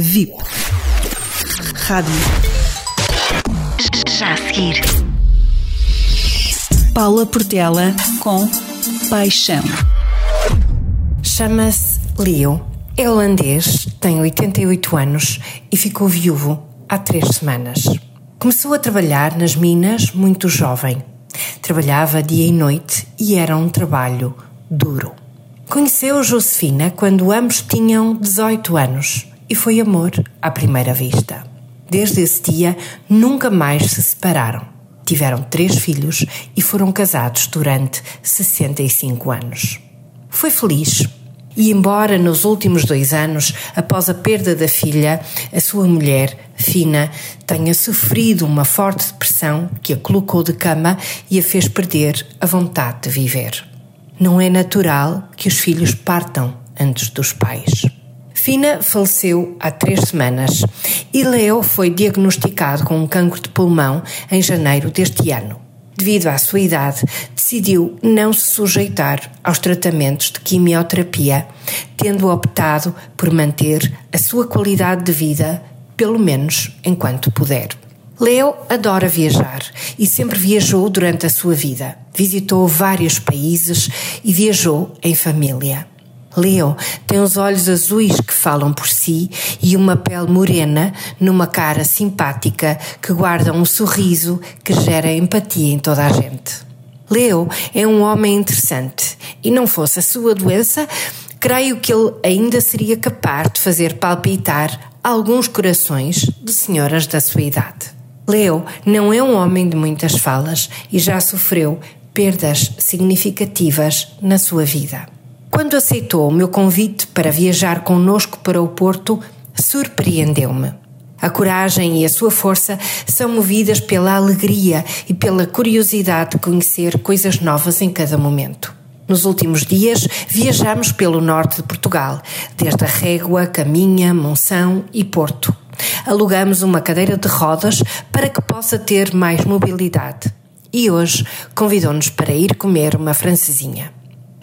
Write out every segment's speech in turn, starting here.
VIP. Rádio. Já a seguir. Paula Portela com Paixão. Chama-se Leo. É holandês, tem 88 anos e ficou viúvo há três semanas. Começou a trabalhar nas minas muito jovem. Trabalhava dia e noite e era um trabalho duro. Conheceu Josefina quando ambos tinham 18 anos e foi amor à primeira vista. Desde esse dia, nunca mais se separaram. Tiveram três filhos e foram casados durante 65 anos. Foi feliz. E, embora nos últimos dois anos, após a perda da filha, a sua mulher, Fina, tenha sofrido uma forte depressão que a colocou de cama e a fez perder a vontade de viver. Não é natural que os filhos partam antes dos pais. Fina faleceu há três semanas e Leo foi diagnosticado com um cancro de pulmão em janeiro deste ano. Devido à sua idade, decidiu não se sujeitar aos tratamentos de quimioterapia, tendo optado por manter a sua qualidade de vida, pelo menos enquanto puder. Leo adora viajar e sempre viajou durante a sua vida. Visitou vários países e viajou em família. Leo tem os olhos azuis que falam por si e uma pele morena numa cara simpática que guarda um sorriso que gera empatia em toda a gente. Leo é um homem interessante e não fosse a sua doença, creio que ele ainda seria capaz de fazer palpitar alguns corações de senhoras da sua idade. Leo não é um homem de muitas falas e já sofreu perdas significativas na sua vida. Quando aceitou o meu convite para viajar conosco para o Porto, surpreendeu-me. A coragem e a sua força são movidas pela alegria e pela curiosidade de conhecer coisas novas em cada momento. Nos últimos dias, viajamos pelo norte de Portugal, desde a Régua, Caminha, Monção e Porto alugamos uma cadeira de rodas para que possa ter mais mobilidade. E hoje convidou-nos para ir comer uma francesinha.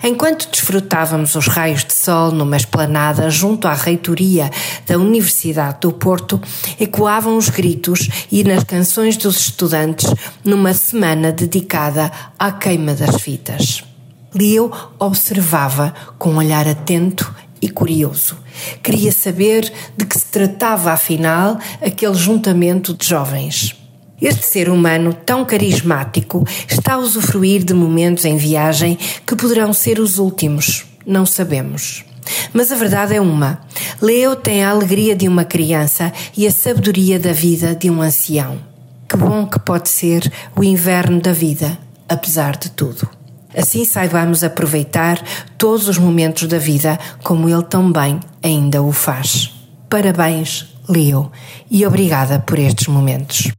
Enquanto desfrutávamos os raios de sol numa esplanada junto à reitoria da Universidade do Porto, ecoavam os gritos e nas canções dos estudantes numa semana dedicada à queima das fitas. Leo observava com um olhar atento e curioso. Queria saber de que se tratava, afinal, aquele juntamento de jovens. Este ser humano tão carismático está a usufruir de momentos em viagem que poderão ser os últimos, não sabemos. Mas a verdade é uma: Leo tem a alegria de uma criança e a sabedoria da vida de um ancião. Que bom que pode ser o inverno da vida, apesar de tudo. Assim saibamos aproveitar todos os momentos da vida como ele também ainda o faz. Parabéns, Leo, e obrigada por estes momentos.